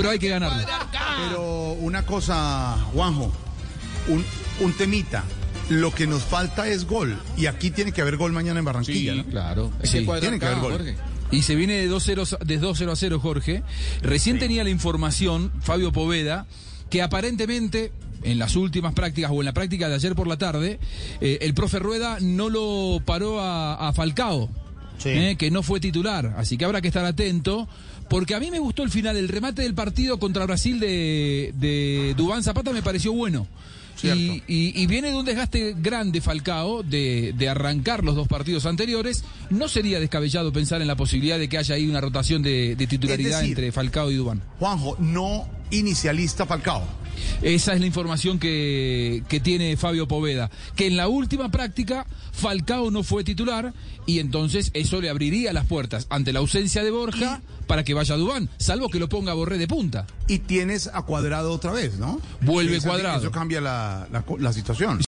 pero hay que ganarlo. Pero una cosa, Juanjo, un, un temita. Lo que nos falta es gol. Y aquí tiene que haber gol mañana en Barranquilla. Claro. Sí. cuadrar tiene que haber gol. Jorge. Y se viene de 2-0 de 2-0 a 0, Jorge. Recién tenía la información, Fabio Poveda, que aparentemente en las últimas prácticas o en la práctica de ayer por la tarde, eh, el profe Rueda no lo paró a, a Falcao, Sí. eh, que no fue titular. Así que habrá que estar atento. Porque a mí me gustó el final, el remate del partido contra Brasil de, de Dubán Zapata me pareció bueno. Y, y- y viene de un desgaste grande Falcao de, de arrancar los dos partidos anteriores. No sería descabellado pensar en la posibilidad de que haya ahí una rotación de, de titularidad decir- entre Falcao y Dubán. Juanjo, no inicialista Falcao. Esa es la información que, que tiene Fabio Poveda. Que en la última práctica Falcao no fue titular y entonces eso le abriría las puertas ante la ausencia de Borja para que vaya Dubán, salvo que lo ponga Borré de punta. Y tienes a Cuadrado otra vez, ¿no? Vuelve Cuadrado. Eso cambia la, la, la situación.